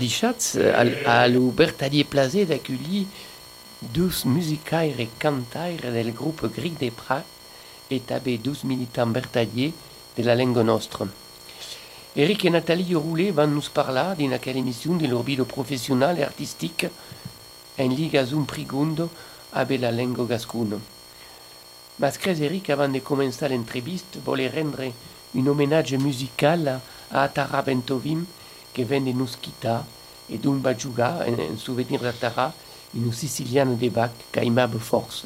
a dichatz a lo bertalier plazé d'accueillir deux musicaires et cantaires del groupe Gric des Prats et tabé douze militants bertaliers de la langue nostra. Eric et Nathalie Roulé vont nous parler d'une émission de l'orbido professionnel et artistique en liga zum prigundo avec la langue gascune. Mascres Eric, avant de commencer l'entreviste, voulait rendre un hommage musical à Atara Bentovim, qui vient de nous quitter, et d'un jugar, en souvenir d'Atara, une sicilienne de Bach, qu'aimable force.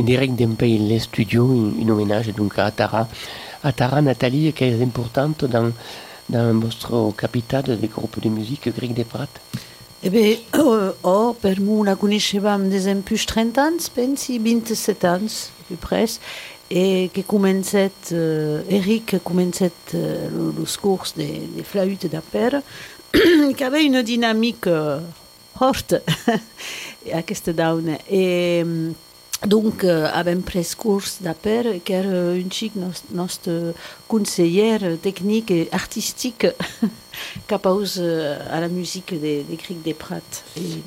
En direct d'un pays les studios un, hommage donc à Tara. À Tara, Nathalie, qui est importante dans, dans votre capital des groupes de musique grec des Prat Eh bien, oh, oh, per la conoscevam des un plus 30 ans, pensi 27 ans, plus près, et que començait, euh, Eric començait euh, le, cours des, flûtes d'aper, qui avait une dynamique euh, forte à cette down. Et, donc, euh, avem pres curs d'aper, car euh, un xic nos, nostre conseiller technique et artistique capaus euh, à la musique des, des Crics des Prat. Et,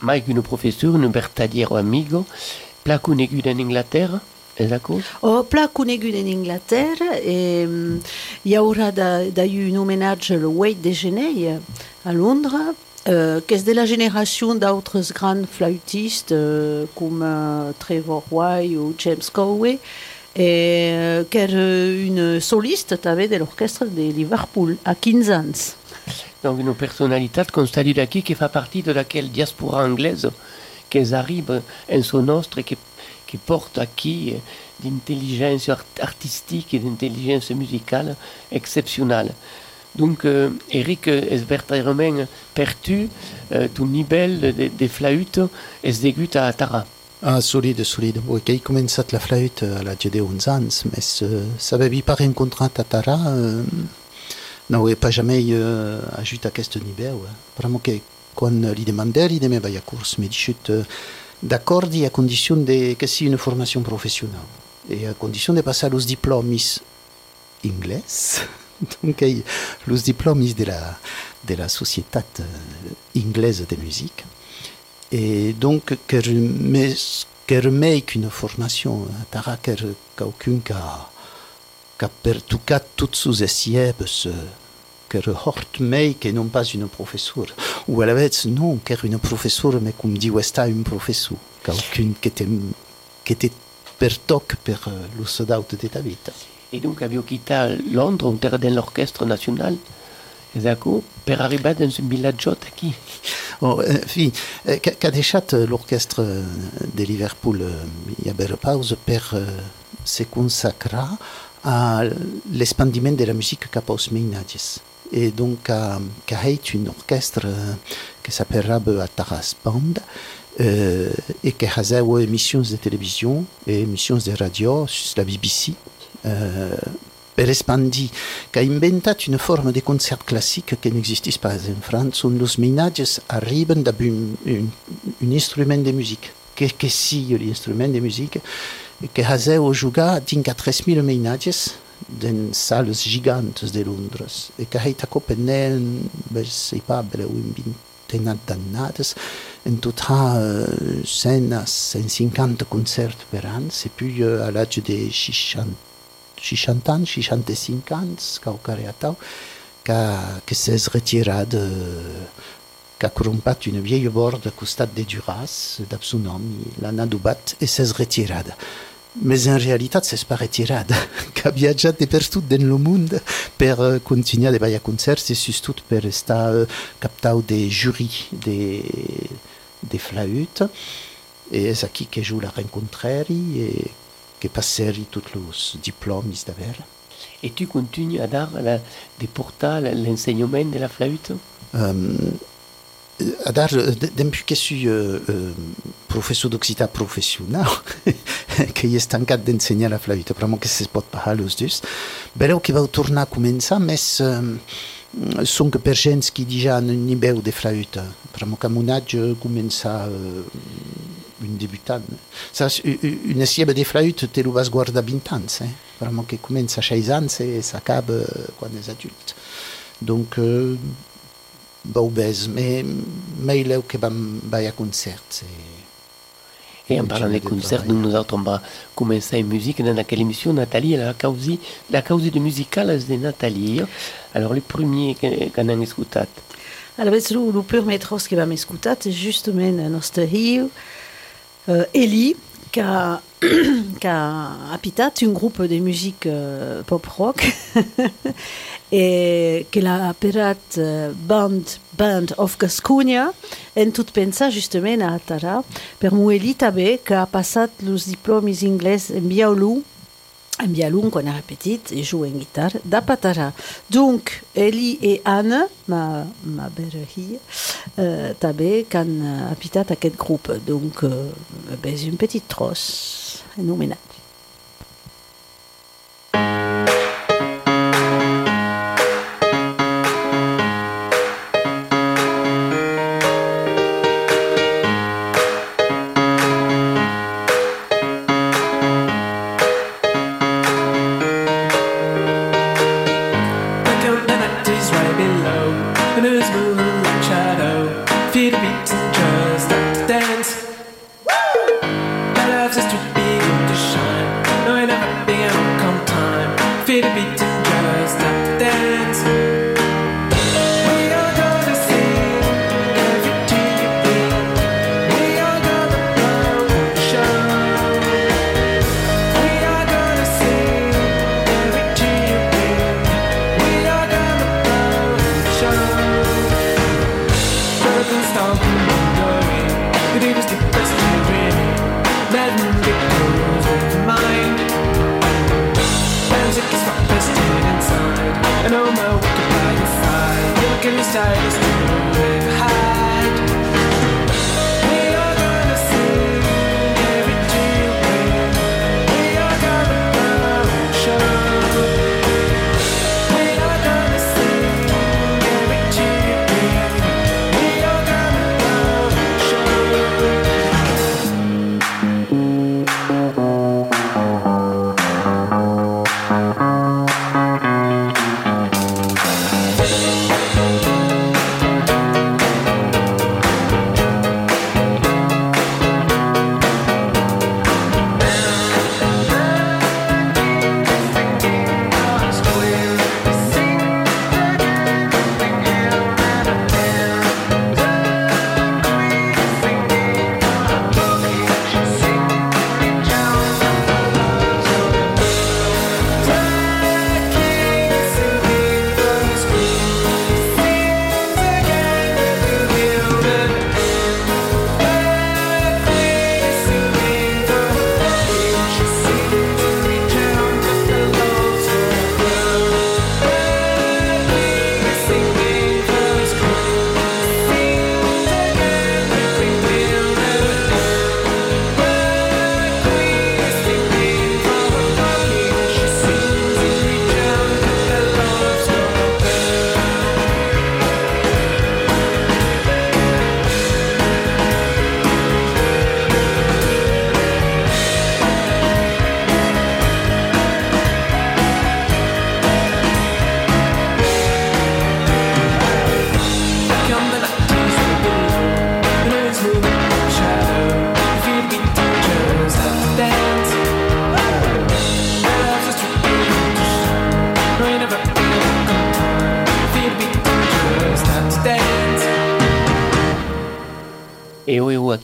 Mike, une professeure, un bertadiero amigo, pla conegut en Angleterre, és d'accord Oh, pla conegut en Angleterre, et um, hi haurà d'ailleurs un homenatge le 8 de gener à Londres, euh, qu'est-ce de la génération d'autres grands flûtistes euh, comme euh, Trevor White ou James Coway et euh, une soliste avait de l'orchestre de Liverpool à 15 ans. Donc une personnalité constatée d'ici qui fait partie de laquelle diaspora anglaise qui arrive en son nostre et qui, qui porte acquis d'intelligence artistique et d'intelligence musicale exceptionnelle. Donc, euh, Eric es vertairement pertu, euh, ton niveau de, de flûte es degut à Tara. Ah, solide, solide. Oui, il commençait la flûte à la de 11 ans, mais ça avait pas rencontré à Tara, euh, non, pas jamais euh, ajouté à ce niveau. Ouais. Vraiment que quand il demandait, il demandait la course, mais il euh, d'accord à condition de que c'est une formation professionnelle et à condition de passer aux diplômes anglais. donc los diplômes de la, de la société anglaise de musique. Et donc, que remet une formation Tara, que quelqu'un qui a, qui a perdu toutes ses essais, que hort mei que non pas une professeur. Ou à la vez, non, que une professeur, mais comme dit Westa, un professeur. Quelqu'un qui était, qui était per toc per de. Et donc, avez quitté Londres, on était dans l'orchestre national. Esatto, per arrivare dans un villaggio qui? Oh, eh, eh, qu'a eh, l'orchestre eh, de Liverpool eh, i a bella pausa per eh, se consacrar a l'expandiment de la musique cap als mainatges. Et donc, a, qu'a heit un orchestre eh, que s'appellera a Taras Band, euh, et que haseu émissions de télévision et émissions de radio sur la BBC, euh, per expandir, qu'a inventat une forme de concert classique que n'existis pas en France, on los ménages arriben d'un un, un instrument de musique, que, que si l'instrument de musique, que haseu jugar dins a 3.000 ménages dans salles gigantes de Londres, et que heit a Copenhagen, sei pas, breu, un vingtenat d'annades, en total 100 à 150 concerts per an, et puis euh, à l'âge de 60 60 ans, 65 ans, qu'au Cariatau, que s'est retiré de corrompat une vieille borde stade de Duras, d'ab son nom, l'en adobat retiré. Mais en réalité, c'est pas retiré, qu'a viatjat de partout dans le monde per uh, continuer de concerts et surtout per estar uh, captau de jury de, de flaûte. Et c'est aquí que je la rencontrer et que passeri tous les diplômes d'haver. Et tu continues à dar la, de portar l'enseignement de la flûte Um, Adar, de- depuis que je suis euh, euh, professeur d'occitan professionnel, que hi est tancat d'ensenyar la flauta, vraiment que se pot parlar los dos, vereu que vau tornar a començar, més um, són que per gens qui déjà un nivell de flauta, vraiment a mon âge començar uh, un debutant. Saps, u- u- una sieba de flauta te lo vas guardar 20 anys, eh? vraiment que comença a 6 anys i s'acaba quan és adult. Donc, euh, Bau bes, me maileu que vam vai a concerts. E, Et en parlant des concerts, nous, nous autres, on va commencer une musique dans laquelle émission Nathalie, elle a causé, la cause de musicales de Nathalie. Alors, les premiers que- qu'on a écouté. Alors, ves, le, le premier tros que vam escutat és justament el nostre uh, que ha, que ha apitat un grup de musique uh, pop-rock e que l'ha aperat uh, Band, Band of Gasconia en tot pensar justament a Atara per mo Eli també que ha passat els diplomes anglès en violú en violon quan era petit et joue en guitare da Patara. Donc, Eli et Anne, ma, ma belle fille, euh, també que han euh, habitat aquest grup. Donc, euh, ben, és un petit tros anomenat.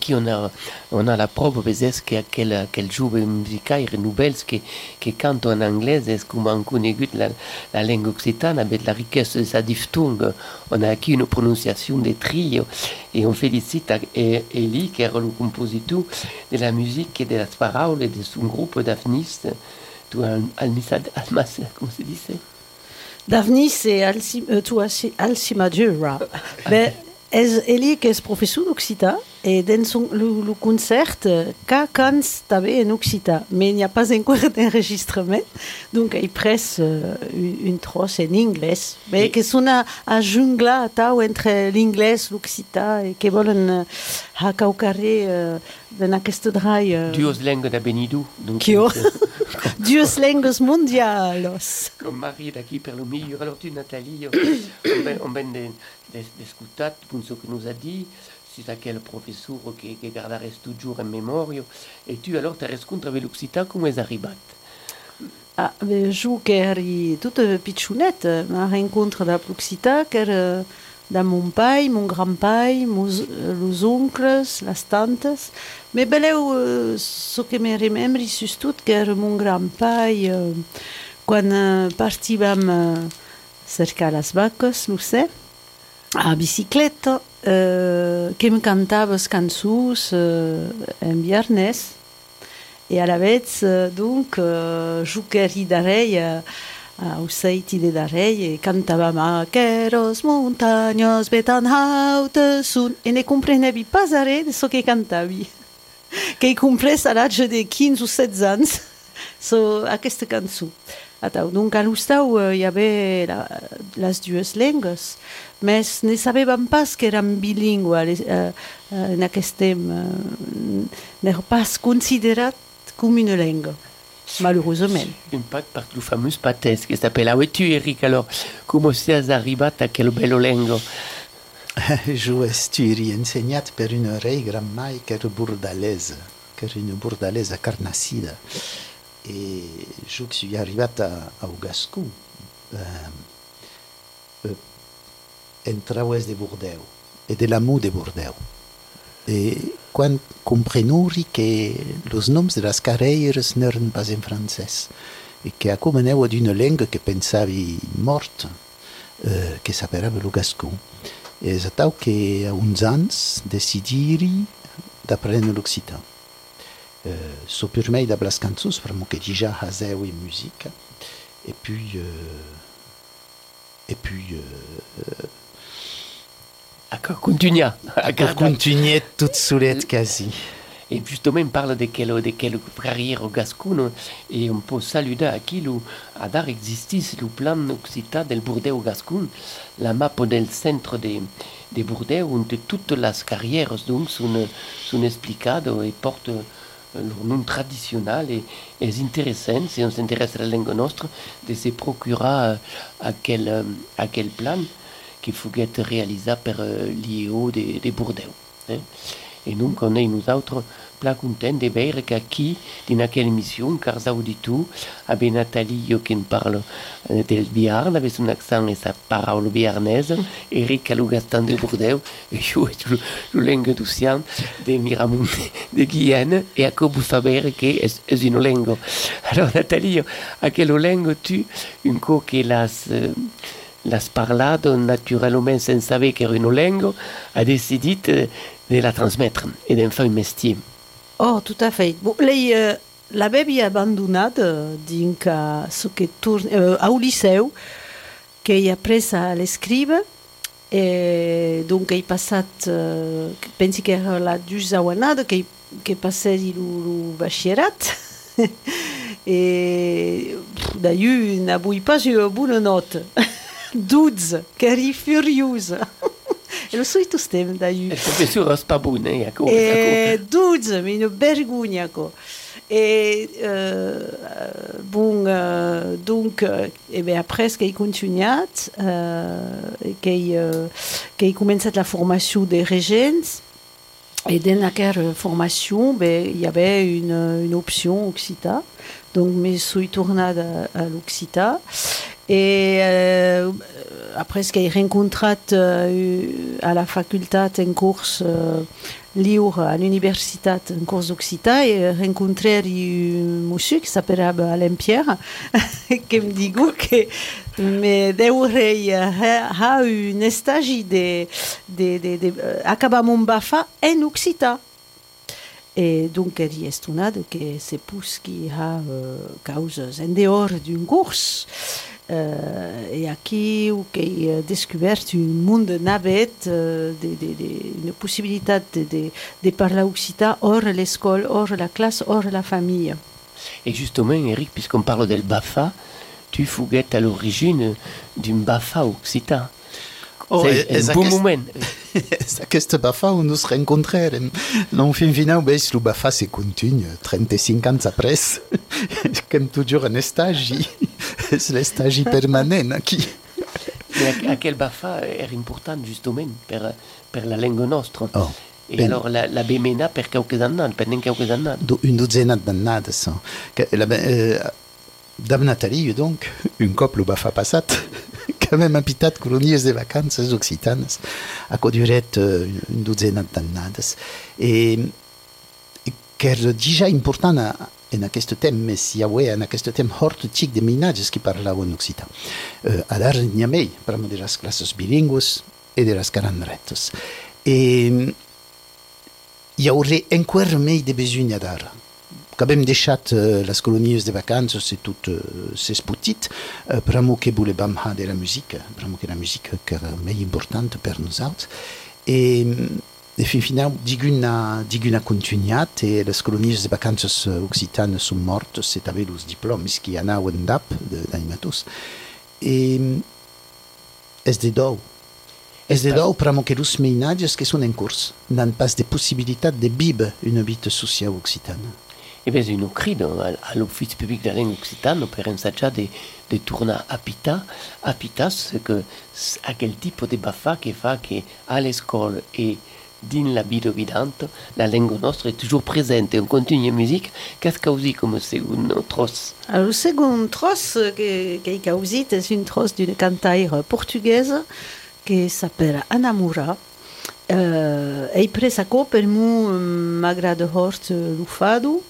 Aquí on a, on a la prova, ves que aquel, aquel jove musicaire nouvels que, que canta en anglès, és com han conegut la, la langue occitana, avec la richesse de sa diphtongue? On a aquí une prononciation de trio, et on félicite Eli, qui est le compositeur de la musique et de las paroles de son groupe d'afnistes, tu al, almas, comment se Davnis e Alci, euh, Alcimadura. ben, és Eli que és professor d'occità et dans son, le, le concert, cants també en occità, mais il n'y a pas encore d'enregistrement, donc il presse euh, une, une trosse en anglès, mais que a, a junglar tau entre l'anglès, l'occità, et que volen uh, haca au carrer uh, dans aquest drai uh, Duos langues de Benidou. Donc, Kio. euh, dues lengues mondialos. Comme Marie d'aquí per le milieu. Alors tu, Nathalie, on d'escutat pour ce que nous a dit, c'est à quel professeur que, que gardares toujours en mémoire. Et tu, alors, te rencontres avec l'Occitan, comment est arribat Ah, ben, jo que eri tota pitxonet, eh, ma rencontre de l'Occità, que era de mon pai, mon grand-pai, mos, eh, los oncles, les tantes. Me beleu, eh, so que me remembri sus tot, que mon grand-pai, eh, quan eh, partíem eh, cercar les vaques, no sé, a bicicleta, eh, que me cantava les cançons eh, en viernes, E a la vez, eh, donc, juqueri darei, au seiti de darei, e cantava Maqueros, montañas, betan hautes, sun, e ne comprenevi pas are de so que cantavi. que i compres a l'âge de 15 o 16 anys, so, aquesta cançó. Atau, donc, a l'Ustau eh, hi havia la, les dues lengues, mais ne sabíem pas que érem bilingües eh, eh, en aquest temps. Eh, n'era pas considerat com una langue, malheureusement. Une pâte par le fameux pâtès qui s'appelle Ah, et tu, Eric, alors, comment c'est arribat à quel bello lengo Jo estudi ensenyat per una rei gran mai que era bordalesa, que era una bordalesa carnacida. E jo que suis arribat a, Ugascú, eh, eh, entraues de Bordeu, e de l'amour de Bordeu. E quan comprenuri que los noms de las carreires n'eren pas en francès, e que acomeneu d'una lenga que pensavi morta, eh, que s'aperava lo gascú. És atau que a uns anys decidiri d'aprendre l'occitan. Euh, so per mei da blas cançons, vraiment que déjà en musique. Et puis, euh, et puis, euh, Encore, continue. a continué toute solet quasi. Et justement, on parle de quelle, de quelle carrière gascon et on peut saluer à qui le, à dar existis le plan occitan del Bordeaux gascon, la map del centre de, de Bordeaux, où toutes les carrières donc sont, sont explicées et portent leur nom traditionnel c'est intéressant, si on s'intéresse à la langue nostre, de se procurer à quel, euh, à quel plan qui faut être réalisé par euh, l'IEO de, de hein. Et donc, on est nous autres plein contents de voir qu'aquí, dans quelle émission, car ça vous dit tout, avec Nathalie yo, qui nous parle euh, del Biarn, avec son accent et sa parole biarnaise, Eric Alougastan de Bordeaux, et je suis le langue d'Océan de Miramont de Guyane, et à quoi vous savez que est une langue. Alors, à quelle langue tu, une co que las. euh, las parlado naturellement sans savoir qu'era une langue, a décidé de, de la transmettre et d'en faire un métier. Oh, tout à fait. Bon, eh, l'avevi abandonat eh, dinc a so que torn, eh, au liceu, hi ha pres a l'escriva, e donc he passat, eh, pensi que era la dusauanada, que, que passei lo, lo batxillerat, e d'ailleurs pas eu bona nota. 12, que eri furiosa. E lo solito stem, d'ailleurs. Le professeur n'est pas bon, hein, d'accord, E 12, mi una vergogna. co. E euh, bon, euh, donc, euh, e ben après, euh, che hai, euh, che hai començat la formation des regents, et dans aquella formation, ben, il y avait une, une option Occita. Donc, je suis tournée à, à l'Occita. Et euh, après ce qu'il a rencontré euh, à la faculté en cours euh, libre à l'université en cours d'occitan, et rencontré un monsieur qui s'appelle Alain Pierre, qui me dit que mais devrait avoir une stage de, de, de, de, acabar mon bafa en occitan. Et donc, il est que c'est pour ce qui a euh, causes en dehors d'une course. Euh, et aquí où qu'il a découvert un monde navette, euh, de, de, de, une possibilité de, de, de parler occitan hors l'école, hors la classe, hors la famille. Et justement, Eric, puisqu'on parle del BAFA, tu fouguettes à l'origine d'un BAFA occitan. Oh, c'est és un bon moment. És aquesta bafa on nos rencontrarem. Non, fin final, veig, lo bafa se continue, 35 ans après. Comme toujours un stage, és l'estage permanent aquí. Mais à, à quel BAFA est important justement per, per la langue nostra. Oh, Et ben- alors la, la Bemena per quelques années, pendant quelques années? Do- Une douzaine d'annades. Que la, Dame Nathalie, donc, un cop lo bafa passat, que même habitat colonies de vacances occitanes, a duret euh, une douzaine d'annades. Et, era déjà important a, en aquest temps, més hi havia en aquest temps hort xic de mainatges que parlaven occità. Uh, adar n'hi ha mei, parlam de les classes bilingües i de les caranretes. E hi haurà encara més de besoin adar. Que hem deixat uh, les colonies de vacances i tot uh, s'és petit, uh, pramo que volem ha de la música, pramo que la música que era més important per nosaltres. E, e fin final, diguna, diguna continuat e les colonies de vacances occitanes són mortes, et també els diplomes que anaven d'ap, d'animators. E és de dou? És de dou pramo que els mainatges que són en n'han pas de possibilitat de viure una vida social occitana. Et bien, nous crions à, à l'Office public langue occitane per ensaggiare de, de tornar a Pita. A Pita, c'est que c'est à quel type de BAFA che fa che all'escola e din la vida vidante, la langue nostra est toujours présente. On continue la musique. Qu'est-ce que vous comme second tros? Alors, second trosse que, que il a usé, c'est une trosse d'une cantaire portugaise qui s'appelle Anamura. Euh, e presa per mu m'agrada hort lo fado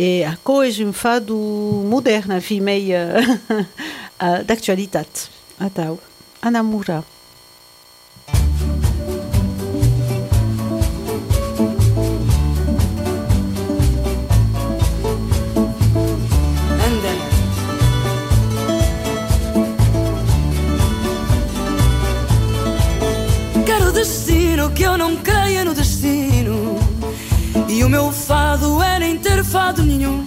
e a co és un fado modern, fi mei uh, uh, d'actualitat. Atau, Anamura. Anda. Fado é nem ter fado nenhum.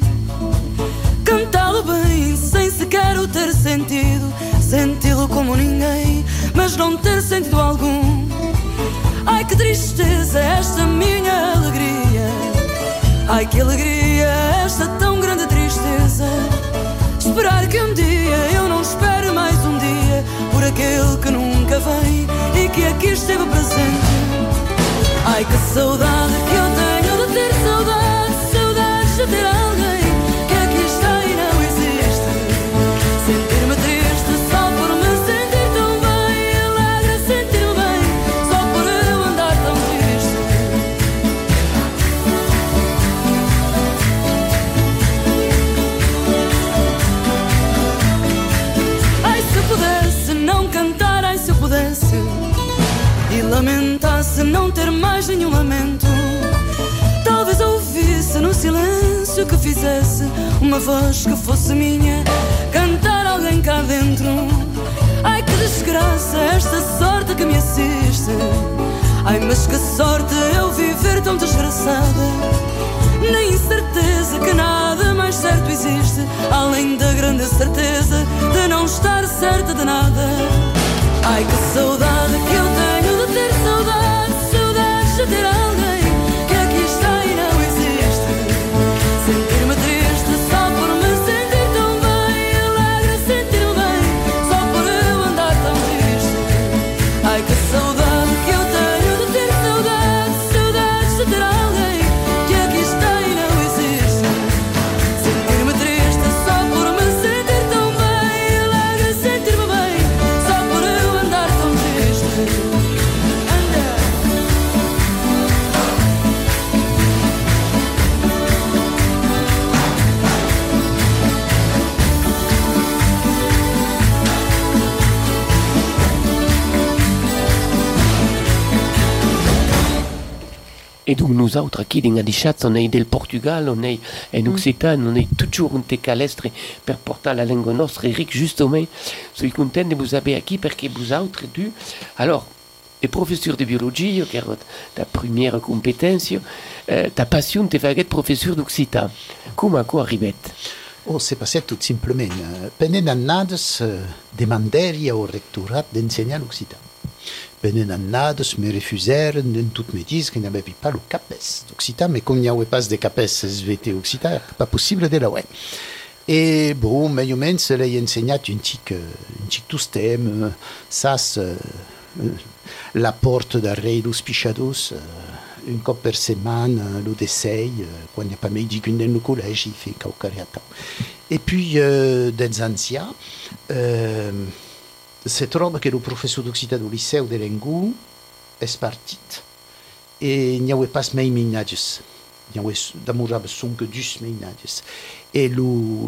Cantá-lo bem, sem sequer o ter sentido. Senti-lo como ninguém, mas não ter sentido algum. Ai que tristeza esta minha alegria. Ai que alegria esta tão grande tristeza. Esperar que um dia eu não espere mais um dia por aquele que nunca vem e que aqui esteve presente. Ai que saudade que eu tenho de ter saudade, lamentasse não ter mais nenhum lamento. Talvez ouvisse no silêncio que fizesse uma voz que fosse minha, cantar alguém cá dentro. Ai, que desgraça esta sorte que me assiste. Ai, mas que sorte eu viver tão desgraçada. Na incerteza que nada mais certo existe, além da grande certeza de não estar certa de nada. Ai que saudade que eu tenho de saudades de Et donc nous autres qui dans Adichat, on est del Portugal, on est en Occitan, on est toujours un te calestre per porter la langue nostra. Eric, justement, suis content de vous avoir ici parce que vous autres, tu, alors, et professeur de biologie, qui est ta première compétence, euh, ta passion te fait être professeur d'Occitan. Comment quoi arrivet Oh, c'est passé tout simplement. Pendant annades, euh, demandai au rectorat d'enseigner l'occitan. Pendant annades, me refusèrent de tout me dire qu'il n'y avait pas le capes d'occitan, mais comme il n'y avait pas de capes SVT occitan, pas possible de la ouais. Et bon, mais au moins, l'ai enseigné un petit, un petit tout thème, ça, euh, la porte d'arrêt dos pichados, euh, un cop per setmana, lo d'essai, euh, quan n'y a pas mai dit qu'une dans le collège, il fait caucariata. Et puis, euh, des anciens, euh, se troba que le professeur d'occitan du liceu de Lengou est parti. Et il n'y avait pas mai ménages. Il n'y avait d'amour sont que dus ménages. Et le,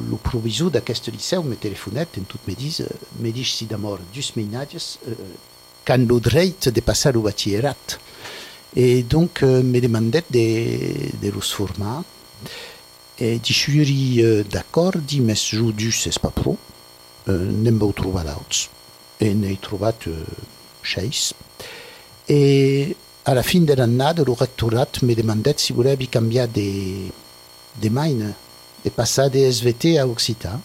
le proviseur d'aquest liceu me téléphonait et tout me dit, me dit si d'amour dus ménages, euh, quand le droit de passer au bachillerat. Et donc, euh, me demandait de, de les former. Et je suis euh, d'accord, dit, mais je dis, c'est pas pro. Euh, n'aime pas trouver d'autres. Et n'ai trouvé euh, chez. Et à la fin de l'année, le rectorat me demandait si vous voulez changer de, de mine et passer de SVT à Occitan.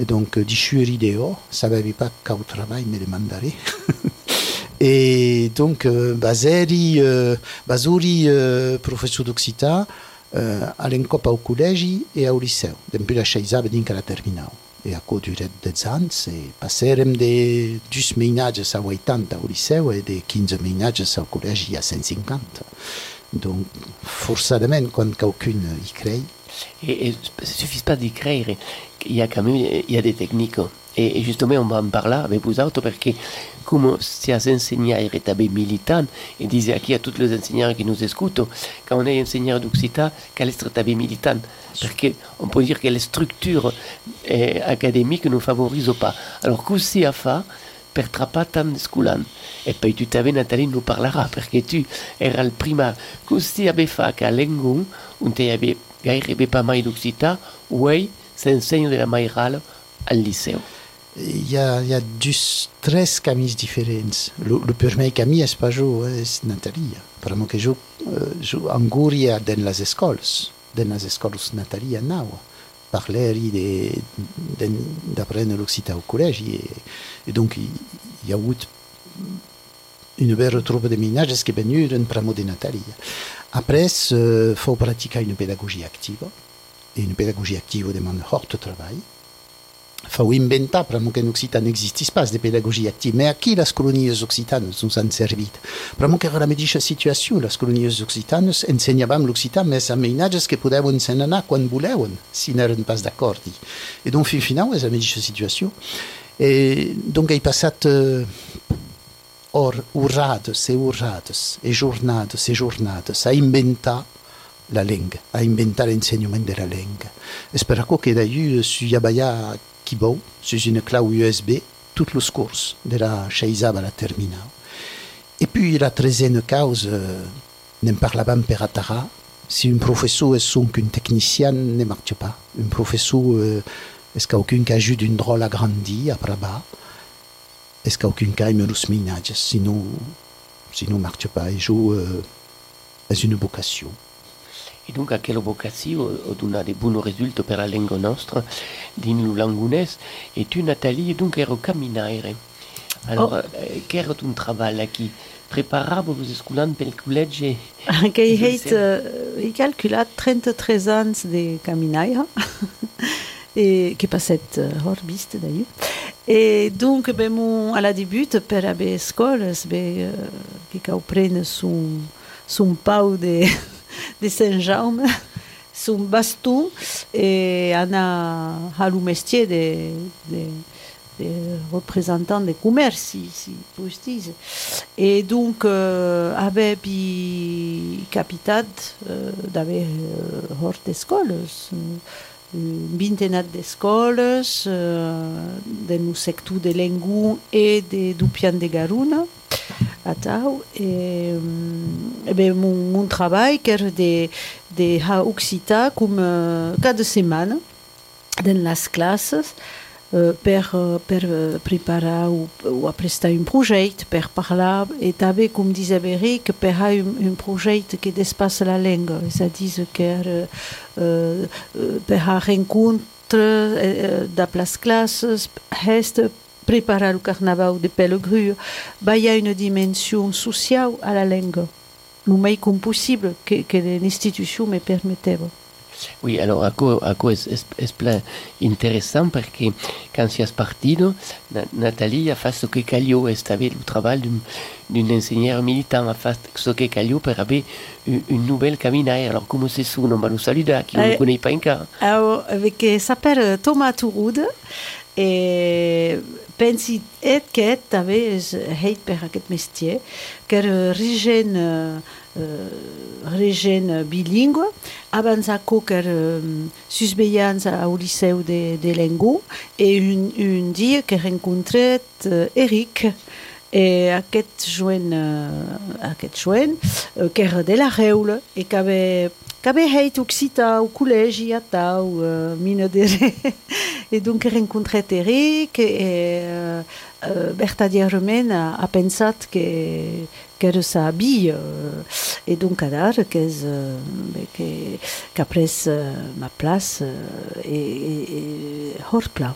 Et donc, je suis idéal, ça ne savait pas qu'au travail me demanderait. Et donc, euh, Baseri, Basuri, professeur d'occitan, all'encop au collège et au liceu. Depuis la chaise dintre la terminale. Et du des ans, et passerem de 10 ménages à 80 au liceu et de 15 ménages au collège à 150. Donc, forcément, quand quelqu'un y crée, Et, et suffit pas d'écrire, il y a quand même il y a des techniques. Et, justement, on va en parler avec vous autres parce que, comme si as enseignant et tabé militant, disait à qui à tous les enseignants qui nous écoutent, quand on est enseignant d'Occitan, quel est le tabé militant? Parce qu'on peut dire que les structures eh, académiques ne favorisent pas. Alors, qu'est-ce à faire per tant de sculan. E poi tu t'avais Nathalie nous parlera perché tu era il prima così aveva fa che a Lengun un te aveva gairebbe pas mai d'Occità ouais s'enseigne de la Maïral al liceu. Il y a, y a dus tres. Le, le premier camí és pas jo, és Natalia. Vraiment que jo, uh, jo anguria dans les écoles, dans les écoles Natalia nau. De, d'apprendre l'occitan au collège. Et, et donc, il, y a eu une belle troupe de ménages qui venuren pramo de Natalia. Après, il faut pratiquer une pédagogie active. Et une pédagogie active demande fort travail. Faut inventar pramo que en Occitan n'existisse pas de pédagogie active. Mais à qui les colonies occitanes nous han servit? Pramo que era la situació, les colonies occitanes ensenyavam l'occitan més a meïnatges que podeuen ensenyar quan voleuen, si n'eren pas d'acord. Et donc, fin final, la mateixa situació. Et donc, he passat eh, or, urrades e urrades, e jornades e jornades a inventar la langue, a inventar l'enseignement de la langue. És per això que d'ailleurs, si havia Kibou, sur une clé USB, toutes les courses de la Shaizab à la terminale. Et puis la treizième cause, euh, ne per atara, si un professeur est son qu'un technicien ne marche pas. Un professeur, euh, est-ce qu'aucun cas ajoute une drôle agrandie après bas, est-ce qu'aucun cas me los ménages, sinon, sinon marche pas. Et je, euh, une vocation. Et donc, à quelle vocation on donne des bons résultats pour la langue nostra, din le langunès, et tu, Nathalie, donc, ero caminaire. Alors, Oh. quel est ton travail qui Preparava vos escolans pel col·legi? que he Je heit, uh, he calculat 33 ans de caminaire et que passet uh, hor bist d'ailleurs. Et donc, ben, mon, à la début, per haver escoles, ben, uh, que cau prene son, son pau de, de Saint-Jaume, son baston, et ana a lo mestier de, de, de représentant de comerç, si, si pots dir. Et donc, euh, avevi capitat euh, d'haver euh, hort d'escoles, euh, un vintenat d'escoles, euh, de no sector de Lengú e de Dupian de Garuna, à Tau. Et, hum, eh ben, mon, mon travail, que de, de ha occità comme euh, setmana dans les classes euh, per, euh, per euh, preparar ou, ou un projet, per parlar, et també, com disait Eric, per ha un, un projet que despasse la langue, c'est-à-dire que euh, euh, per ha rencontre de les classes, reste preparar o carnaval de Pellegru, bah, il y a une dimension sociale à la langue, le meilleur comme possible que, que l'institution me permettait. Oui, alors a co, a co es, es, es pla interessant perquè quand si partido, na, Nathalie ha fatto che callio e stava il travail d'un, d'un insegnant militant, ha fatto che callio per avere un, un nouvel caminaire. Alors come se sono, ma lo saluda, qui ne le connaît pas encore. Alors, avec euh, s'appelle Thomas Touroud et pensi et que també és heit per aquest métier que regen uh, regen bilingüe abans aco que um, susveillants au liceu de, de Lengo et un, un dia Eric. Et aquest aquest era de la Reule avait qu'avait heit occità au col·legi a Tau, uh, mina de et donc rencontré Eric et uh, uh, vertadierament ha, ha pensat que que era sa bille et donc adar que és uh, bé, que, que ha pres uh, ma place et, et, et horpla.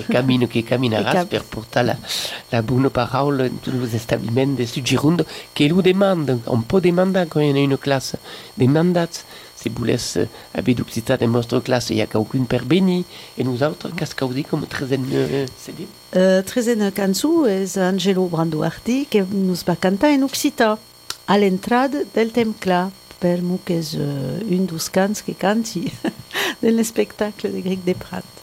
E cammino che cammineràs E cam- per portar la, la buona parola in tutti gli stabilimenti di Suggirondo che lo demandano, un po' demandano quand in una classe. Demandate se volesse avere d'occità in vostra classe, il y a qualcun per venir e nosaltres, qu'est-ce qu'on dit comme très euh, c'est dit? Uh, tresena cançó és Angelo Branduardi que nos va cantar en occità a l'entrada del temps clar per mo que és uh, un dos cants que canti de l'espectacle de Gric de Prat.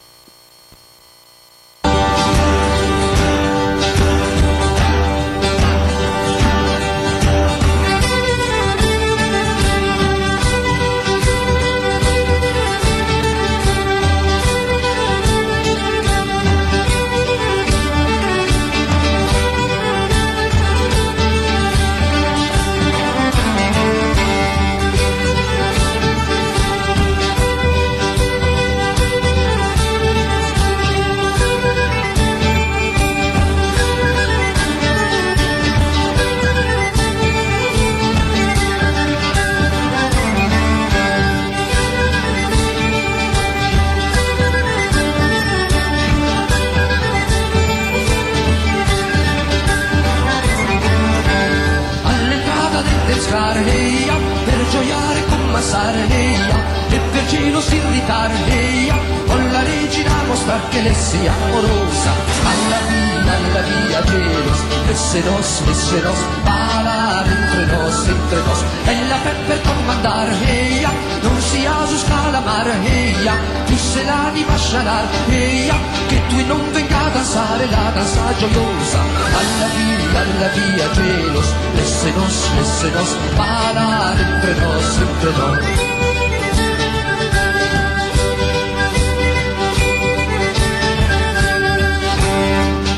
Gioiosa alla via, alla via gelos vessenos, vessenos parar entre nos, entre nos.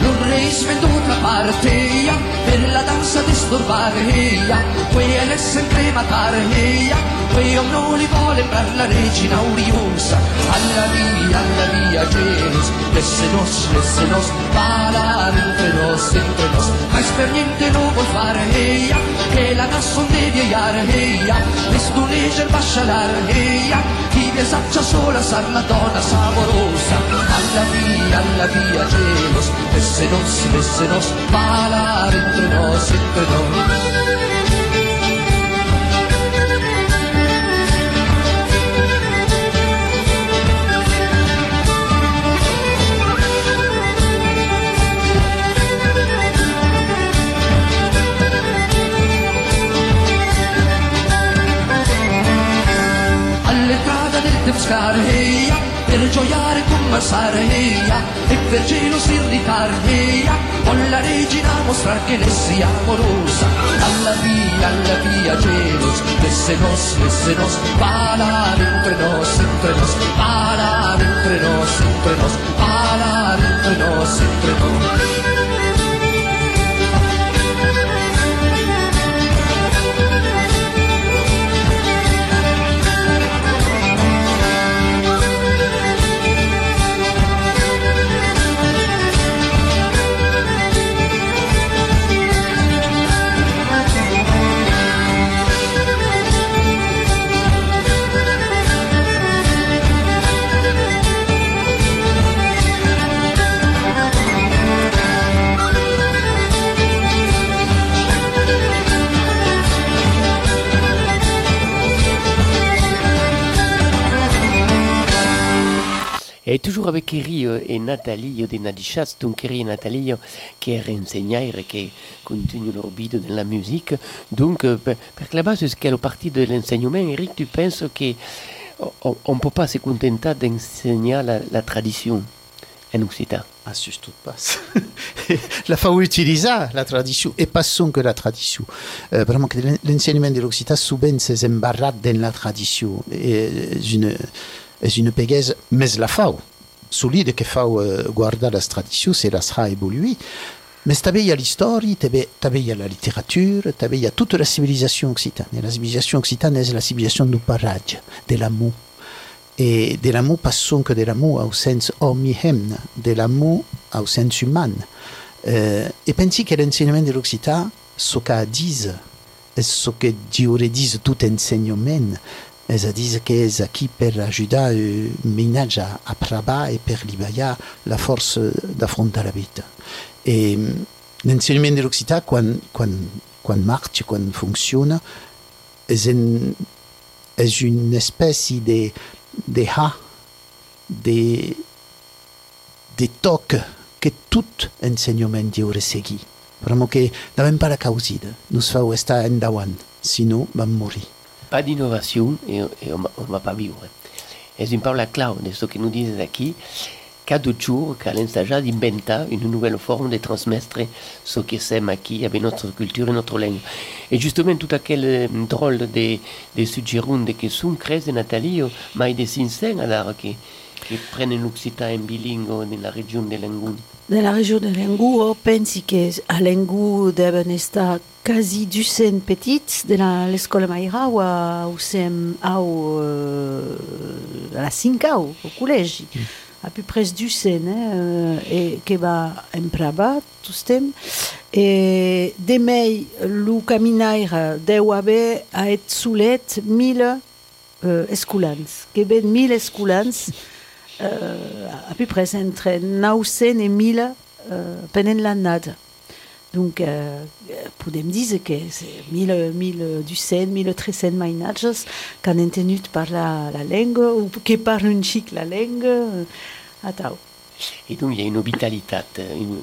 Los reyes vendrán la parteia per la danza disturbare eia, quei LS sempre matare eia, quei non li vuole per la regina uriosa, alla via, alla via gelos, lessenos, lessenos, parar entre nos, entre nos, ma per niente non vuol fare eia, che la nasson deve iare eia, questo leger bascialar eia, chi vi esaccia sola sar la donna saborosa, alla via, alla via gelos, lessenos, lessenos, parar entre nos, entre nos. All'entrata del Temscareia per gioiare con Massareia e per cielo si irritareia con la regina mostrar che le sia amorosa. Alla via, alla via gelos vessenos, vessenos parar entre nos, entre nos parar entre nos, entre nos parar entre nos, entre nos avec euh, et Nathalie de Nadichat, donc Eri et Nathalie qui est et qui continuent leur vie dans la musique. Donc, euh, parce que là-bas, c'est ce qu'est le parti de l'enseignement. Eric, tu penses qu'on ne peut pas se contenter d'enseigner la, la tradition en occitan? Ah, sus tout passe. la faut utiliser la tradition, et pas son que la tradition. Euh, vraiment l'enseignement de l'Occitan souvent s'est embarrassé dans la tradition. Et une, une pégaise, mais la faut. Solide que faut euh, guarder la tradition, c'est la sera évoluer. Mais y a l'histoire, y a la littérature, y a toute la civilisation occitane. La civilisation occitane est la civilisation du parage, de l'amour. Et de l'amour passons que de l'amour au sens omnihem, de l'amour au sens humain. Euh, et pensi que l'enseignement de l'Occitan, ce qu'a dit, ce que Dieu dit tout enseignement, es a dit que aquí per ajudar el ménage a, a provar et per liberar la force d'affronter la vida. Et l'enseignement de l'Occitan, quan, quan, quan marche, quan fonctionne, és, en, és une espèce de, de ha, de, de toc que tout enseignement devrait seguir. Vraiment que n'avem pas la causida, nous feu estar endavant, sinon vam morir. Pas d'innovation et, et on ne va pas vivre. C'est une parole clau de ce que nous disent ici. Cada jour, qu'à l'instajat d'inventer une nouvelle forme de transmettre ce que c'est ici avec notre culture et notre langue. Et justement, tout aquel euh, drôle de, de suggerunde que sont créés de Nathalie, euh, mais de sincères alors que, que prennent l'occitan bilingue dans la région de Langoun. Dans la région de Lengou, on pense que à Lengou deven estar quasi ducent petits de la- l'escola Maïra ou à, ou sem, au, euh, à la Cinca, au, au collège. À peu près ducent, hein, euh, et que va en praba, tout temps. Et demei, lu caminaire deu haver a et solet mille euh, escolans, que ben mille escolans euh, à peu près entre 900 et 1000 euh, pendant l'année. Donc, euh, podem dir que c'est 1000, 1000 200, 1300 mainatges qui han entenut parlar la langue ou qui parlent un xic la langue. euh, A tau. Et donc il y a une vitalité, une,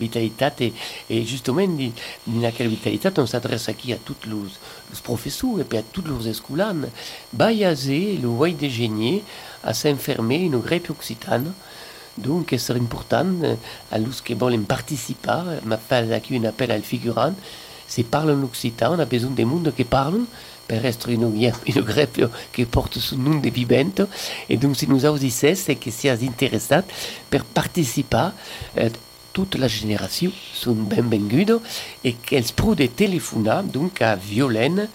une et, justement dans laquelle vitalité on s'adresse ici à tous les, professeurs et à tous les escolans. Bayaser le voie de génie à s'enfermer une grippe occitane. Donc c'est important euh, à los qui veulent participer, m'a fait ici un appel à le figurant. Si parlent l'occitan, on a besoin de monde qui parlent per être une, une grippe qui porte ce nom de vivente. Et donc, si nous ça, c'est que si intéressant pour participer, euh, toute la génération sont benvenues et qu'elles peuvent téléphoner donc à Violaine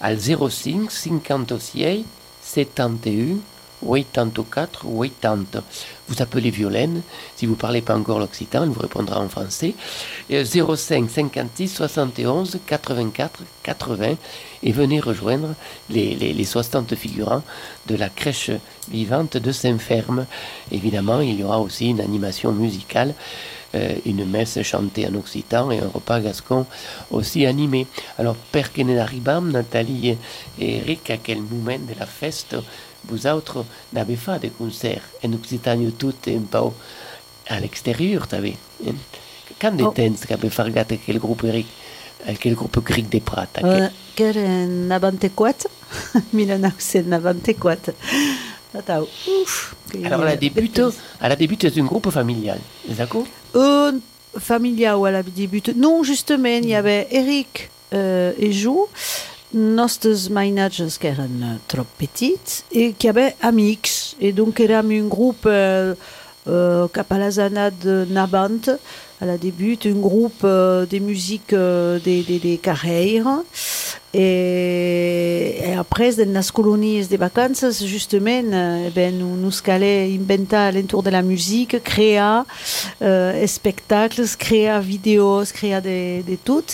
al 05 56 71 84 80. Vous appelez Violaine. Si vous ne parlez pas encore l'occitan, elle vous répondra en français. Et 05 56 71 84 80 et venez rejoindre les, les, les 60 figurants de la crèche vivante de Saint-Ferme. Évidemment, il y aura aussi une animation musicale, euh, une messe chantée en occitan et un repas gascon aussi animé. Alors, per que Nathalie et Eric, à quel moment de la fête vous autres n'avez pas de concert en occitan tout un peu à l'extérieur, t'avais hein? Quand Oh. temps qu'avait fait quel groupe Eric, euh, quel groupe Gric des Prat, quel- Euh, que en 94, 1994. A tau. Ouf. que- Alors, la débute, à la débute, c'est un groupe familial, d'accord Un familia ou à la début. Non, justement, il y avait Eric euh, et Jou, nostres mainatges qui étaient euh, trop petits et qui avaient amix. Et donc, érem un groupe euh, euh, cap à de Nabant, à la début, un groupe euh, de musique euh, des, des, des carrières. Et, après, dans les colonies de vacances, justement, eh ben, nous, nous allons inventer l'entour de la musique, créer euh, spectacles, créer vidéos, créer de, de tout.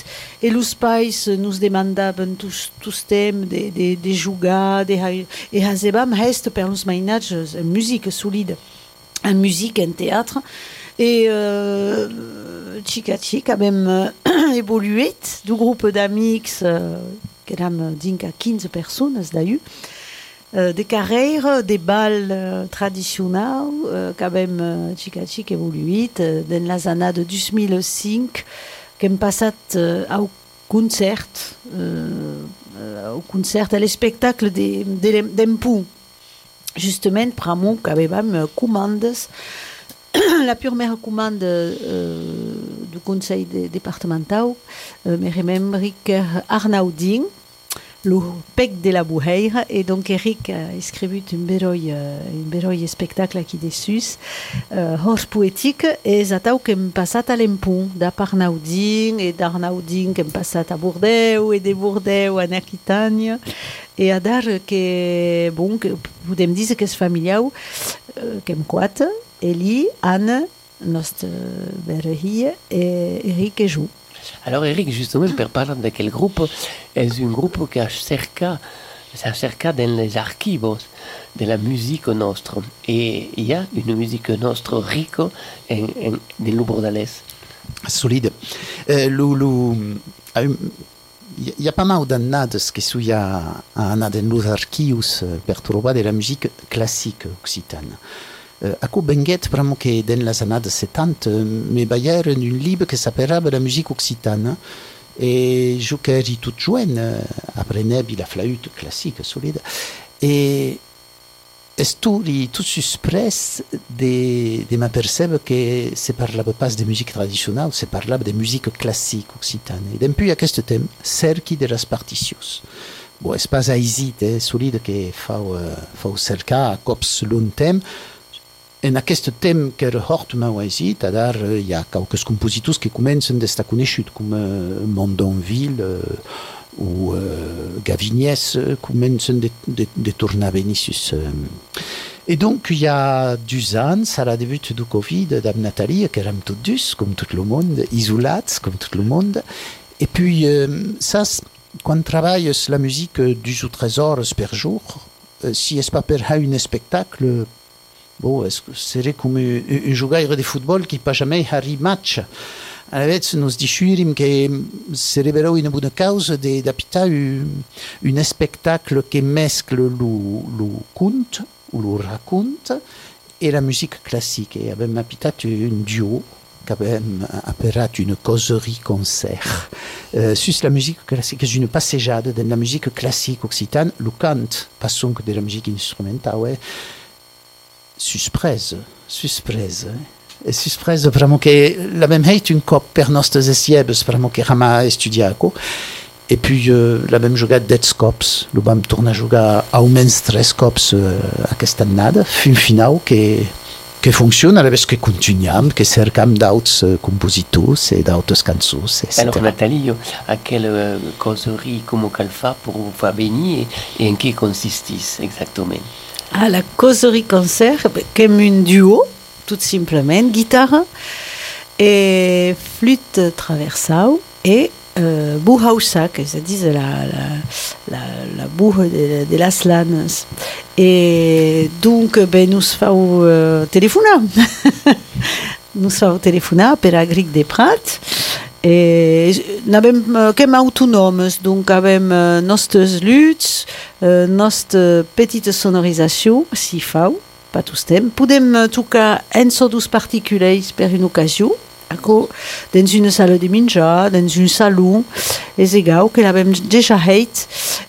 Et les pays nous demandaient tous, tous thèmes de, de, de jouer, de, et hazebam reste les mainatges en musique solide, en musique, en théâtre. Et euh, Chica a même euh, évolué du groupe euh, qui érem dinca 15 personnes d'ailleurs. euh, des carrières, des balles euh, traditionnels qu'avem euh, xica xic evoluït euh, dans les années de 2005 qu'hem passat euh, au concert au concert à l'espectacle de, de, d'Empou justement pramo qu'avem euh, commandes la première commande euh, du conseil départemental euh, me remembric Arnaudin le pec de la Bouheira et donc Eric a écrit un beroi, un beroi spectacle qui dessus euh, hors poétique et zatau que hem passat à l'empont d'Arnaudin et d'Arnaudin que hem passat à Bordeaux et de Bordeaux à Aquitània et a dar que bon que podem dir que és familiar euh, que hem quatre Eli, Anne, notre berrehia et Eric et Jou. Alors Eric, justement, per parlar d'aquel grup, és un grup que cerca, cerca dans les archivos de la musique nostra. Et il y a une musique nostra rica en, en, de l'Ubordalès. Solide. Euh, lo, lo, euh, hi ha pas mal d'annades que ha anat en los archius eh, per trobar de la musique classique occitane. Uh, acu benguet vraiment que dans les années 70 me bayeren un livre que s'appellava la musique occitane et je qu'eri tout jeune uh, apprenebi la flûte classique solide et esturi tout suspres de, de m'apercebe que se parlava pas de musique traditionnelle, se parlava de musique classique occitane. Et depuis aquest temps, cerqui de les particions. Bon, és pas aisit, eh, solide que fau, uh, fau cercar a cops l'un temps, en aquest que era hort m'ha aisit, adar uh, hi ha quelques compositors que comencen d'estar conegut, com uh, Mondonville, uh, ou euh, Gavignès euh, commencent de, de, de tornar a. Et donc, il y a deux ans, à la début du Covid, d'Ab Nathalie, que érem tous dus, comme tout le monde, isolats, comme tout le monde. Et puis, ça, quand travaille la musique 12 ou 13 heures par jour, si c'est pas pour un spectacle, bon, est-ce que serait comme un, joueur de football qui pas jamais un match? Alavetz nos discurim que cerebrou une bonne cause de d'apitar un, spectacle qui mescle le, le conte ou le raconte et la musique classique. Et avem apitat un duo qu'avem appelat une causerie concert. Euh, sus la musique classique, és une passejada de la musique classique occitane, le cant, pas sonc de la musique instrumentale, eh? Susprese, susprese. Et susprese vraiment que la même heit un cop per nostres esiebes vraiment que rama estudiaco. Et puis euh, la même jugada d'ets cops, lo vam tornar a jugar almenys tres cops euh, aquesta annada, fin final que que funciona, la vez que continuam, que cercam d'autres euh, compositors et d'autres cançons, etc. Alors Nathalie, à quelle euh, causerie, comment qu'elle fait pour vous faire venir et, et en qui consistit exactement? À la causerie concert, comme un duo, tout simplement, guitare et flûte traversau et euh, buhausa, que se dit la, la, la, la de, de las lanes. Et donc, ben, nous fau euh, telefonar. nous fau telefonar per a Gric de Prat. E n'avem uh, kem autonomes, donc avem uh, nostres luts, uh, nostre petite sonorisation, si fau, pas tous temps. Podem tocar en sodus particulars per une ocasion, Ako, dans une salle de menjar, dans un salon, és egal, que l'avem déjà heit,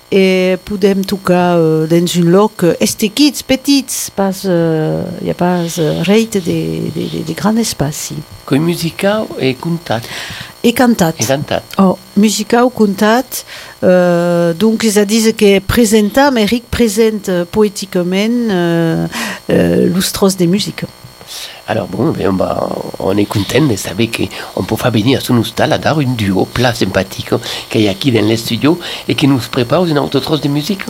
et podem tocar dans un loc estequits, petits, pas, uh, y a pas uh, reit de, de, de, de grand espaci. Coi musical e cantat. E cantat. E cantat. Oh, musical cantat, euh, donc ça dit que presentam, Eric présente euh, poétiquement euh, euh, l'ustros des musiques. Alors bon, ben, bah, on est content de savoir qu'on peut venir sur nous à dar un duo plat sympathique qu'il y a ici dans les studios et qui nous prépare une autre trosse de musique.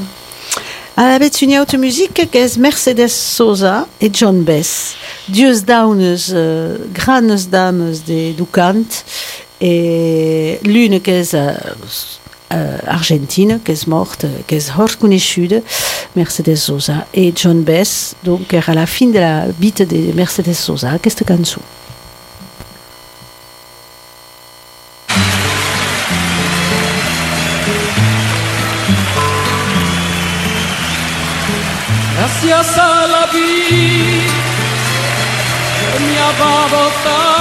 À la une autre musique que est Mercedes Sosa et John Bess. Dieux daunes, euh, grandes dames de, du cant et l'une qui euh, euh, est argentine, qui est morte, qui est hors connue, Mercedes Sosa, et John Bess, donc à la fin de la vie de Mercedes Sosa, cette chanson. Gracias a la vida me ha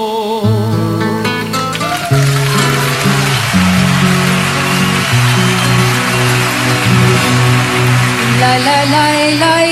la la la la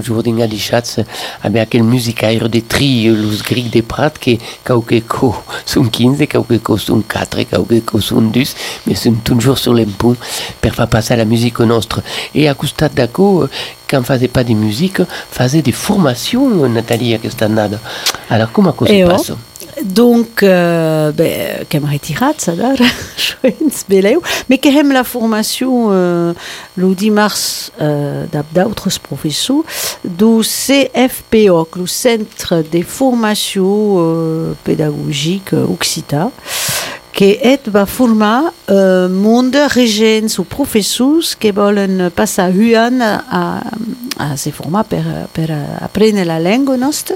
toujours din alișață, abia aquel musicairo de trio, los gric de prat, que cauque co sunt 15, cauque co sunt 4, cauque co sunt 10, mais sunt toujours sur l'impôt per fa passer la musique au nostre. Et à costat d'aco, quand faisait pas de musique, faisait des formations, Nathalie, aquesta nada. Alors, comment ça eh se oh. passe? Donc, Kemre Tirat, Sadar, Schwenz, Beleu, mais qui aime la formation euh, le 10 mars euh, d'autres professeurs du CFPO, le Centre des formations euh, pédagogiques Occita, qui est bah, va former monde régents ou professeurs qui veulent passer à Huan à ces formats pour apprendre la langue nostre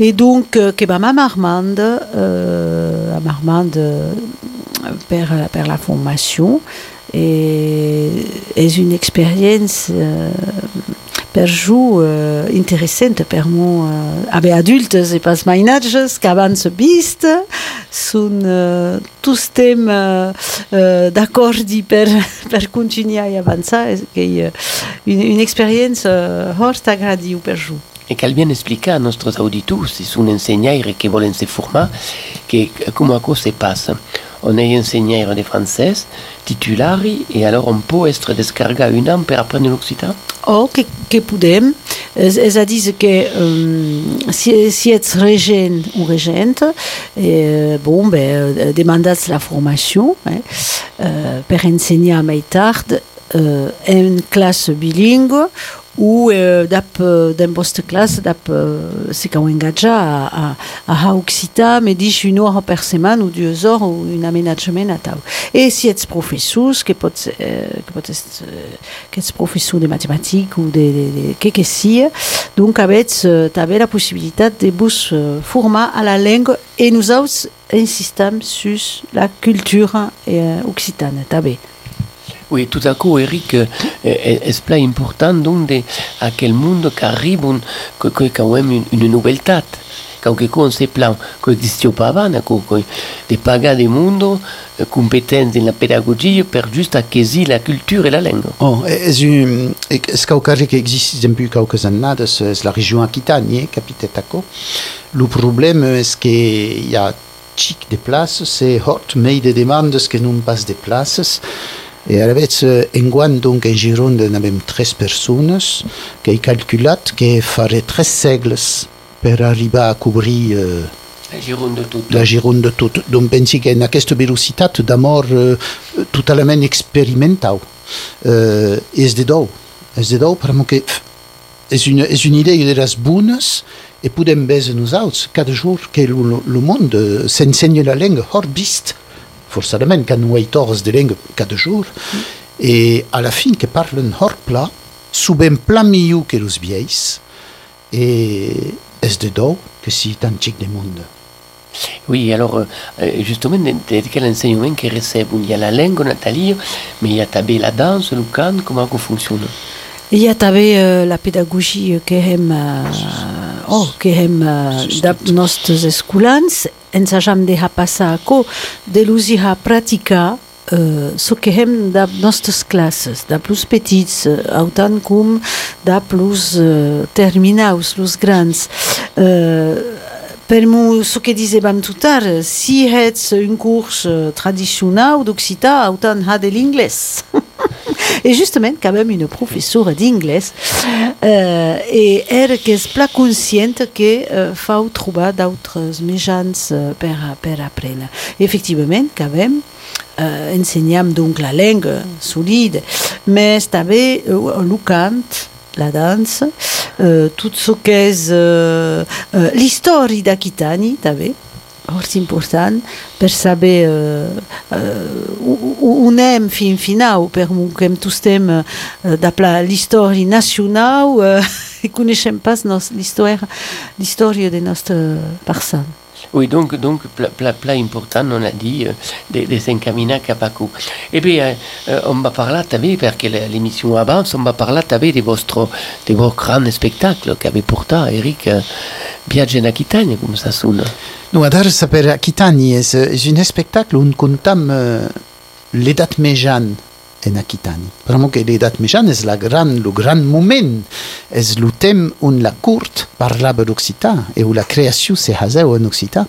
et donc euh, mam Armand euh, am Armand euh, per, per la formation et és une expérience euh, per euh, interessante per mo euh, haver adultes e pas que abans vist són euh, tous tem euh, d'accordi per, per és que euh, une, une expérience euh, hort agradiu per jo E cal bien explicar a nostres auditors, si són ensenyaires que volen se formar, que com això se passa. On est enseignant de français, titulari, et alors on peut être descarregat un an per apprendre l'occitan? O que, que podem és, a dir que um, si, si ets regent o regent eh, bon, bé, demandats la formació eh, eh, per ensenyar més tard eh, classe bilingüe ou euh, dap euh, dans vostre classe dap euh, se engatjar a, a, a occità me dis une hora per setmana ou deux heures ou un aménagement a tau et si ets professors que pots euh, que pots euh, que ets professor de mathématiques ou de, de, de que que sia donc avets t'avais la possibilitat de vos euh, a la langue et nous autres insistam sur la culture euh, occitane. També Oui, tout à coup, Eric, euh, est plat important donc de à quel monde qu'arrive un, que, que quand même une, une nouvelltat. Quand que on se plan que n'existait pas avant, de pagar des mondes compétents dans la pédagogie per juste acquérir la culture et la langue. Oh, és un, és caucari que existe depuis quelques années, és la région Aquitanie, capitetaco. Le problème est qu'il y a chic de places, c'est hot, mais de demandes que non pas de places. Et avets enguan donc en Gironde n'avem tres persones he calculat que faré tres segles per arribar a cobrir euh, La Gironde de tout. la Gironde de tot. Donc pensi que en aquesta velocitat d'amor euh, totalment experimental euh, és de dou. És de dou, que és una, és una idea de les bones e podem veure nosaltres cada jour que el, el món eh, s'ensenya la llengua hor vist forçadament que hi torres de llengua cada jour. E a la fin que parlen hor pla subem pla millor que els vieis e és de dou que si tan xic de món. Oui, alors euh, justement, de, de quel enseignement que recève Il y a la langue, Nathalie, mais il y a tabé la danse, le can, comment ça fonctionne? Il y a també euh, la pédagogie que hem, uh, oh, que hem uh, da nostres hajam de passar co de l'usir praticar uh, so que hem da nostres classes, da plus petits, uh, autant com da plus uh, terminaus, los grans. Uh, per mo, so que disebam tutar, si ets un curs uh, tradicional d'occità, autant ha de l'inglès. Et justement, quand même, une professeure d'anglais, euh, et elle qui est pla consciente que euh, faut trouver d'autres méjans euh, per, per apprendre. Effectivement, quand même, euh, donc la langue solide, mais també euh, le cant, la danse, euh, tout ce qu'és euh, euh, l'histoire d'Aquitani, també, Molt important per saber uh, on hem fin final, per que hem tous tem uh, d'apla l'història nacional uh, i coneixem pas de nostre personne. Oui, donc, donc plat, important, on a dit, euh, de, de s'encaminar cap a coup. Eh bien, euh, on va parler també, perquè l'émission avance, on va parler també de, vostre, de vos grands spectacles qu'avez portat, Eric, euh, Viatge en Aquitania, com ça sona. No, adesso per Aquitani és, és un spectacle on comptam uh, l'edat mejan en Aquitani. Però que l'edat mejan és la gran, el gran moment, és el temps on la court parlava l'occità e on la creació se haseu en occità.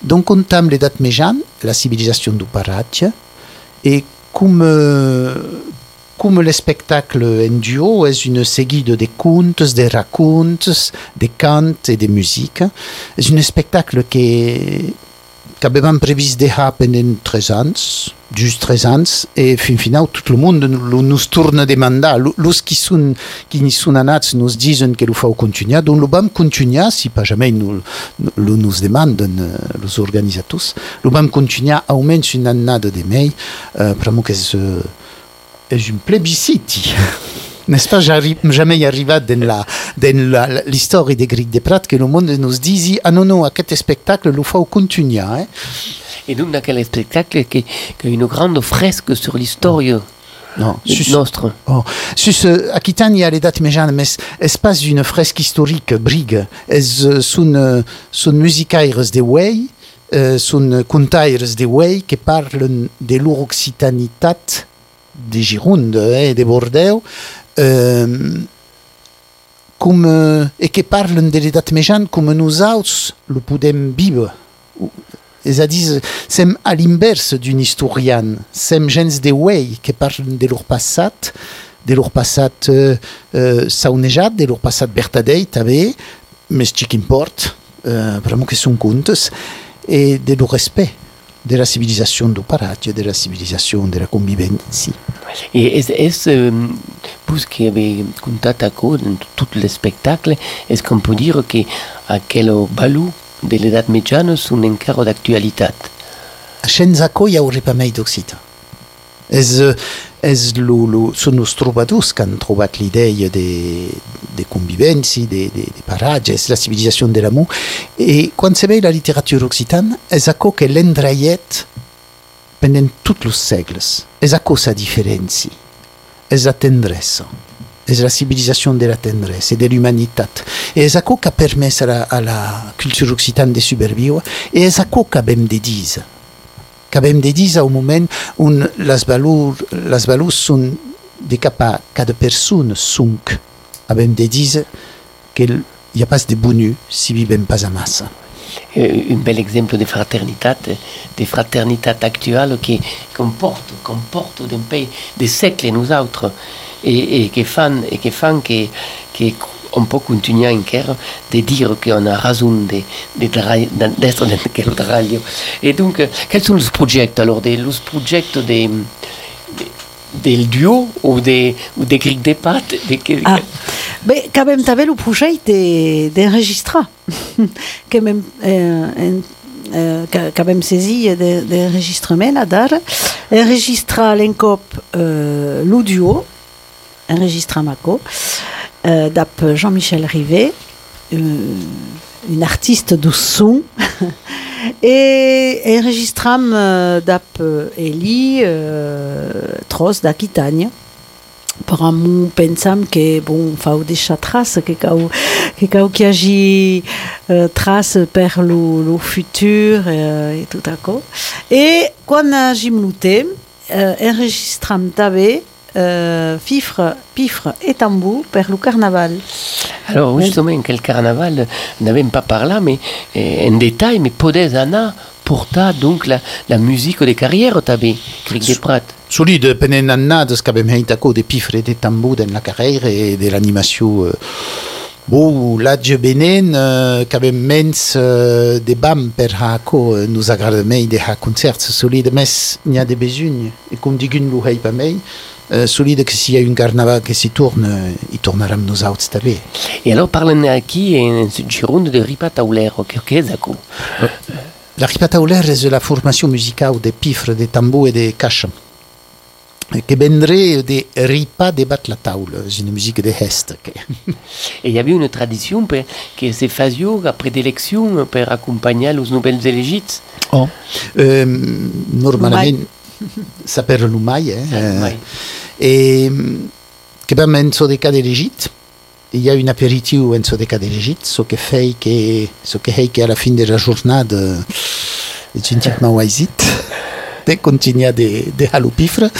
Donc comptam l'edat mejan, la civilisation du paratge, e com uh, comme le spectacle en duo est une série de contes, des racontes, des cantes et des musiques. C'est un spectacle qui qu'avevam previst de ha pendant 13 ans, just 13 ans, et fin final tout le monde nous, nous tourne a demandar. Lo- Los qui sont, qui n'y sont nous disent que lo fau continuar, donc lo vam continuar, si jamais nous, lo nous demandent euh, los organisators, lo vam continuar almenys une annada de mei, euh, pramo que és, euh, és un plebisciti. N'est-ce pas, jamais dans la, dans la, l'histoire des Griques de Prat que le monde nous dise ah non non, aquest spectacle lo fau continuar, eh? Et donc, dans quel spectacle qui, qui a une grande fresque sur l'histoire Non, sus- nostre? Oh. Sus uh, Aquitania l'edat mejan, mais es pas une fresque historique brigue, es uh, sun, uh, sun musicaires de Wei, uh, sun contaires de Wei que parlen de leur occitanitat de Gironde eh, de Bordeaux, euh, com, uh, e que parlen de l'edat mejan com nous autres le podem. És a dir, sem a l'inverse d'un historian, sem gens de Wei que parlen de leur passat, de leur passat euh, de leur passat vertadell també, més xic import, euh, vraiment que són contes, et de leur respect de la civilisation du paratge, de la civilisation de la convivència. Et est-ce est, euh, vous qui avez contact à cause dans tout le spectacle, est-ce qu'on peut dire que à quel balou de l'edat mitjana sont encara d'actualité Sense aco hi hauria pas mai d'occità. És, eh, els trobadors que han trobat l'idea de, de convivència, de, de, de paratge, és la civilització de l'amor. I quan se ve la literatura occitana, és aco que l'endrallet pendent tots els segles. És aco sa diferència. És la tendresa. És la civilització de la tendresa e de l'humanitat. E és aco que ha permès a la, a la cultura occitana de superviure e és aco que hem de dir acabem de dir au moment on les valors, les valors són de cap a cada. Abem de dir que hi ha pas de bonu si vivem pas a massa. Euh, un bel exemple de fraternité, de fraternité actuelle qui comporte, comporte d'un pays des siècles nous autres et, et qui font et qui font que, que on peut continuer encore de dire qu'on a raison d'être dans quel travail. Et donc, quels sont les projets alors des les projets de, de, del duo ou des ou des griques de pâtes de, que- Ah, bé, acabem també el project de- d'enregistrar, que même, euh, en, euh, que- acabem saisi de- d'enregistrament d'ara, enregistrar l'encop euh, l'audio, enregistrar Maco, euh, d'ap Jean-Michel Rivet, euh, un artiste du son, et enregistram euh, d'ap Eli euh, Tros d'Aquitània, per amu pensam que bon fau deixar trace que cau que cau que hagi euh, trace per lo, lo futur euh, et tout aco et quan hagim lo temps euh, enregistram també euh, fifre, pifre et tambou per lo carnaval. Alors justement, quel carnaval, n'avons pas parlé, mais eh, en détail, mais podés anar portar donc la, la musique des carrières, t'avais, Cric des Prat. Solide, pendent annades que abem heit aco de pifre de tambou dans la carrière et de l'animation euh, Bon, l'adje benen, uh, qu'avem mens uh, de bam per ha aco, uh, nous agrada mei de ha concerts solide, mes n'hi ha de besugne, et com digun lo hei pa mei, uh, solide que s'il y a un carnaval que s'y tourne, uh, i tornarem nous autres també. Et alors, parlons aquí en Gironde de Ripa Taulero, que que és aco? La ripatauler és la formació musical de pifre, de tambou et de cacha, que vendrait de ripa de bat la taula, és una musique de hest. Et il y avait une tradition que se faisait après d'élection pour accompagner les nouvelles éligites. Oh. Um, normalment s'appelle l'umai, eh? L'umai. Eh, que vam en so de cada elegit, il y a un aperitiu en so de cada elegit, so que fei que, so que que a la fin de la jornada e gentic mau aisit, de continuar de, de halupifre,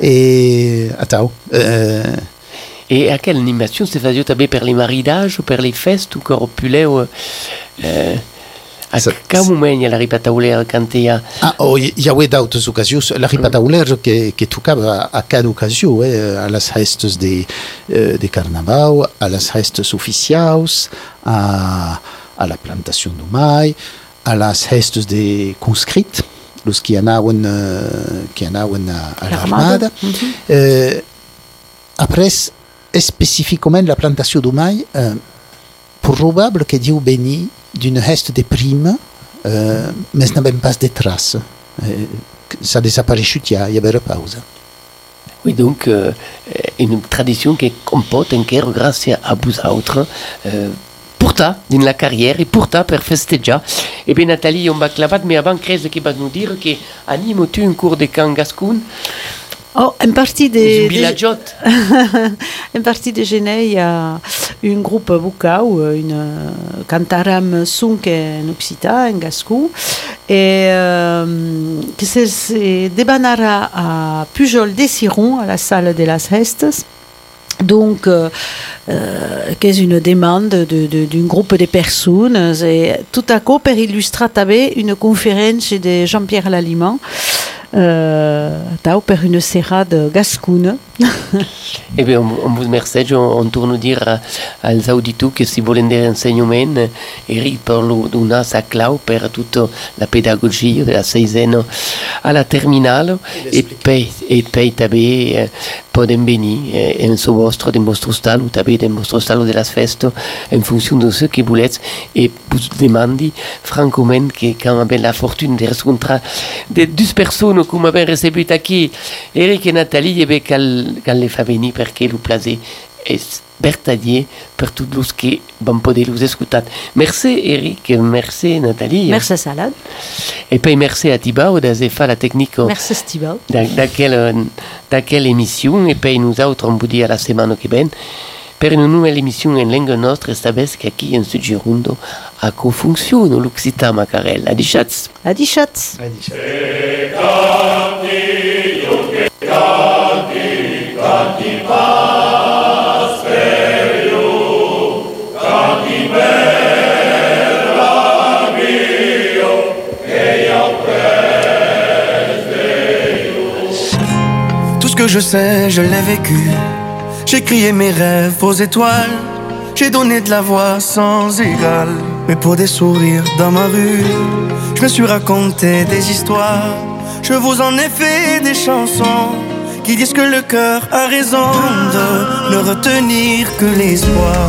e atau, eh, Et à quelle animation se faisait també per les maridages, per les festes, ou corpuleu euh, A Sa- ca moment la ripatauler cantea Ah, oh, ha d'autres ocasions. La ripatauler que, que tocava a cada ocasió, eh, a les restes de, eh, de carnaval, a les restes oficials, a, a la plantació d'Umai, a les restes de conscrits, los que anaven, eh, que anaven a, a L'armada. l'armada. Eh, après, específicament la plantació d'Umai, eh, probable que diu venir d'une reste de prime, eh, mais n'avem pas de traces. Eh, ça a desaparegut ja, hi havia pausa. Oui, donc, euh, une tradition qui comporte encara grâce à vous autres. Euh, porta dans la carrière et porta per festejar. Et bien, Nathalie, on va clavat, mais avant, Crèse qui va nous dire que anime-tu un cours de camp gascon Oh, en partie dans de, un de- villageot en partie de Genève, il y a un groupe bucau, une euh, cantaram sunk en occitan, en gascon, et euh, que se, debanara à Pujol de Siron, à la salle de las Restes. Donc, euh, euh, qu'est une demande de- de- d'un groupe de personnes. Et tout à coup, per illustrer també une conférence de Jean-Pierre Laliment, euh, per une serrade gascune. Eh bien, on, on vous remercie. On, on tourne dire à- als auditeurs que si volen des renseignements, Eric per lo donar sa clau per toute la pédagogie de la seizaine à la terminale. Et puis, et puis eh, poden venir eh, en so vostre, del vostre hostal, ou també vostre hostal de las festes, en fonction de ce que voulez. Et vous demandi francament que quand avez la fortune de rencontrer de deux personnes que m'avez reçu aquí, Eric et Nathalie, et bien, qu'elle qu'elle les fa venir perquè lo plaser és vertadier per tots los que van poder los escoltar. Merci Eric, merci Nathalie. Merci Salade, Et puis merci a Tibau de faire la technique merci Stival. d'aquella. Et puis nous autres, on vous dit à la semaine qui vient per une nouvelle émission en langue nostra, esta vez que aquí en Sudgirondo a co-funzione l'Occità Macarella. Dichatz! Adi Schatz. Tout je sais, je l'ai vécu. J'ai crié mes rêves aux étoiles. J'ai donné de la voix sans égal. Mais pour des sourires dans ma rue, je me suis raconté des histoires. Je vous en ai fait des chansons qui disent que le cœur a raison de ne retenir que l'espoir.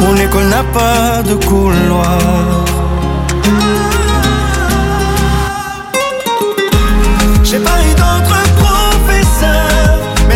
Mon école n'a pas de couloir.